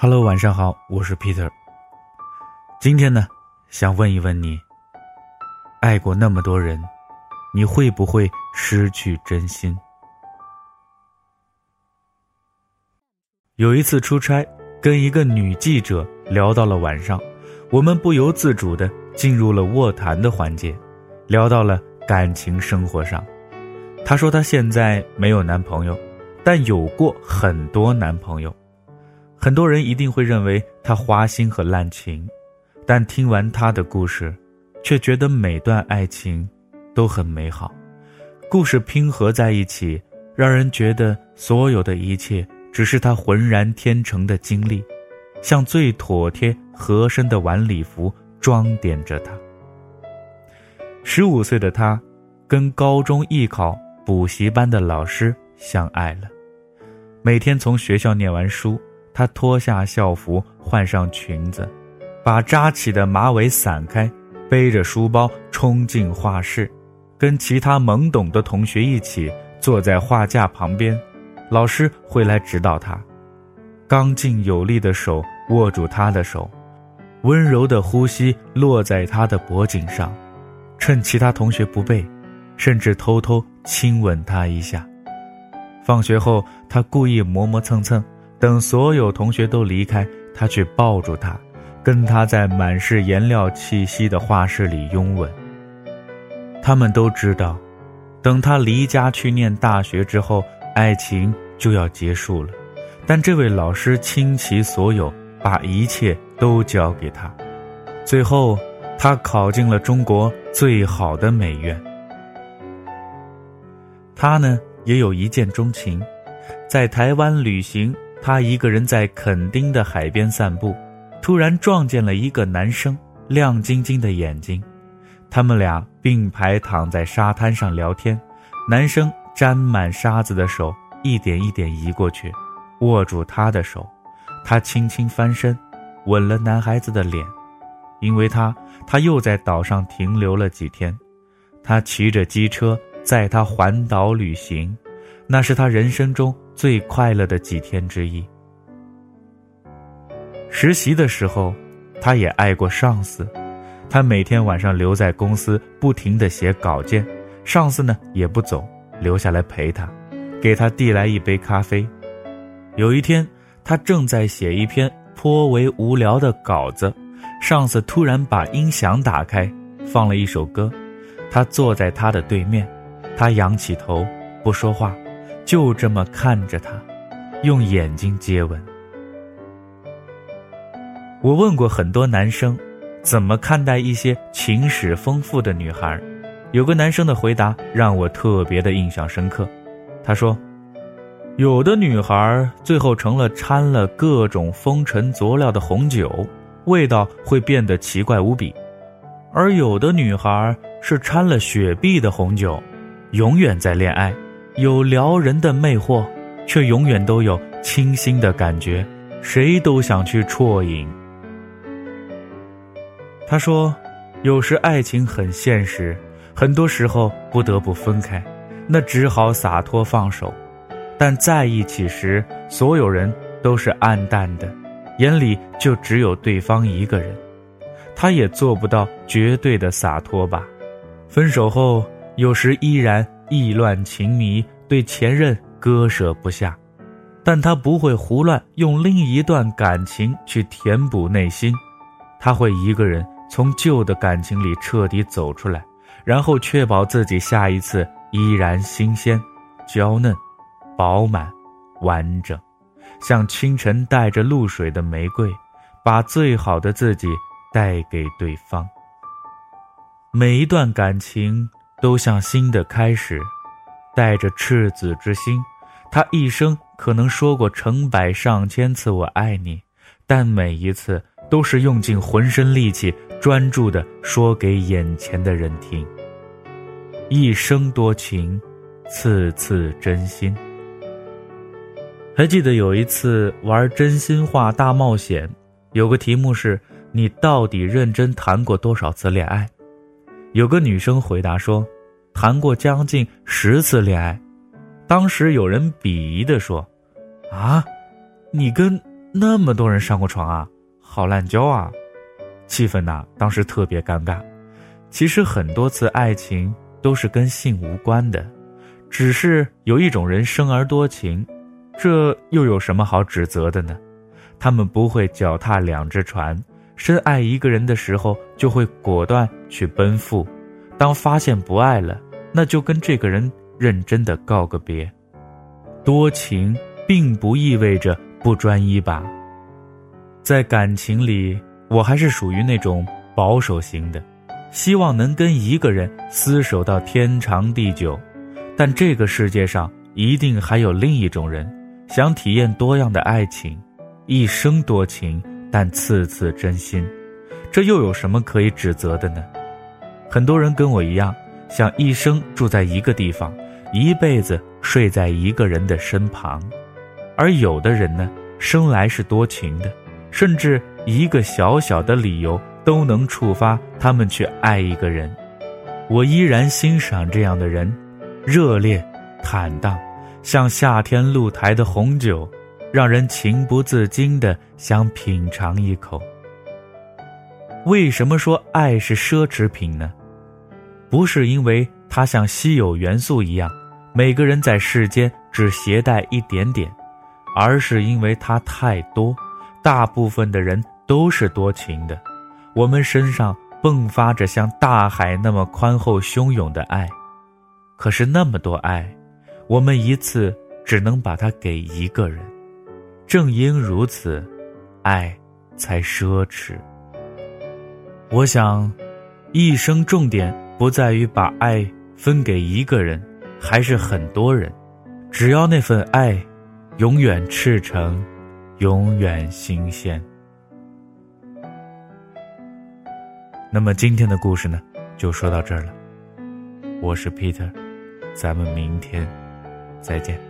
Hello，晚上好，我是 Peter。今天呢，想问一问你，爱过那么多人，你会不会失去真心？有一次出差，跟一个女记者聊到了晚上，我们不由自主的进入了卧谈的环节，聊到了感情生活上。她说她现在没有男朋友，但有过很多男朋友。很多人一定会认为他花心和滥情，但听完他的故事，却觉得每段爱情都很美好。故事拼合在一起，让人觉得所有的一切。只是他浑然天成的经历，像最妥帖合身的晚礼服装点着他。十五岁的他，跟高中艺考补习班的老师相爱了。每天从学校念完书，他脱下校服，换上裙子，把扎起的马尾散开，背着书包冲进画室，跟其他懵懂的同学一起坐在画架旁边。老师会来指导他，刚劲有力的手握住他的手，温柔的呼吸落在他的脖颈上，趁其他同学不备，甚至偷偷亲吻他一下。放学后，他故意磨磨蹭蹭，等所有同学都离开，他去抱住她，跟她在满是颜料气息的画室里拥吻。他们都知道，等他离家去念大学之后。爱情就要结束了，但这位老师倾其所有，把一切都交给他。最后，他考进了中国最好的美院。他呢，也有一见钟情，在台湾旅行，他一个人在垦丁的海边散步，突然撞见了一个男生，亮晶晶的眼睛。他们俩并排躺在沙滩上聊天，男生。沾满沙子的手一点一点移过去，握住他的手，他轻轻翻身，吻了男孩子的脸。因为他，他又在岛上停留了几天。他骑着机车在他环岛旅行，那是他人生中最快乐的几天之一。实习的时候，他也爱过上司，他每天晚上留在公司不停的写稿件，上司呢也不走。留下来陪他，给他递来一杯咖啡。有一天，他正在写一篇颇为无聊的稿子，上司突然把音响打开，放了一首歌。他坐在他的对面，他仰起头不说话，就这么看着他，用眼睛接吻。我问过很多男生，怎么看待一些情史丰富的女孩。有个男生的回答让我特别的印象深刻，他说：“有的女孩最后成了掺了各种风尘佐料的红酒，味道会变得奇怪无比；而有的女孩是掺了雪碧的红酒，永远在恋爱，有撩人的魅惑，却永远都有清新的感觉，谁都想去啜饮。”他说：“有时爱情很现实。”很多时候不得不分开，那只好洒脱放手。但在一起时，所有人都是暗淡的，眼里就只有对方一个人。他也做不到绝对的洒脱吧。分手后，有时依然意乱情迷，对前任割舍不下。但他不会胡乱用另一段感情去填补内心，他会一个人从旧的感情里彻底走出来。然后确保自己下一次依然新鲜、娇嫩、饱满、完整，像清晨带着露水的玫瑰，把最好的自己带给对方。每一段感情都像新的开始，带着赤子之心。他一生可能说过成百上千次“我爱你”，但每一次都是用尽浑身力气，专注的说给眼前的人听。一生多情，次次真心。还记得有一次玩真心话大冒险，有个题目是“你到底认真谈过多少次恋爱？”有个女生回答说：“谈过将近十次恋爱。”当时有人鄙夷的说：“啊，你跟那么多人上过床啊，好滥交啊！气氛呐，当时特别尴尬。其实很多次爱情都是跟性无关的，只是有一种人生而多情，这又有什么好指责的呢？他们不会脚踏两只船，深爱一个人的时候就会果断去奔赴，当发现不爱了，那就跟这个人认真的告个别。多情并不意味着不专一吧？在感情里，我还是属于那种保守型的。希望能跟一个人厮守到天长地久，但这个世界上一定还有另一种人，想体验多样的爱情，一生多情，但次次真心，这又有什么可以指责的呢？很多人跟我一样，想一生住在一个地方，一辈子睡在一个人的身旁，而有的人呢，生来是多情的，甚至一个小小的理由。都能触发他们去爱一个人，我依然欣赏这样的人，热烈、坦荡，像夏天露台的红酒，让人情不自禁的想品尝一口。为什么说爱是奢侈品呢？不是因为它像稀有元素一样，每个人在世间只携带一点点，而是因为它太多，大部分的人都是多情的。我们身上迸发着像大海那么宽厚汹涌的爱，可是那么多爱，我们一次只能把它给一个人。正因如此，爱才奢侈。我想，一生重点不在于把爱分给一个人，还是很多人，只要那份爱永远赤诚，永远新鲜。那么今天的故事呢，就说到这儿了。我是 Peter，咱们明天再见。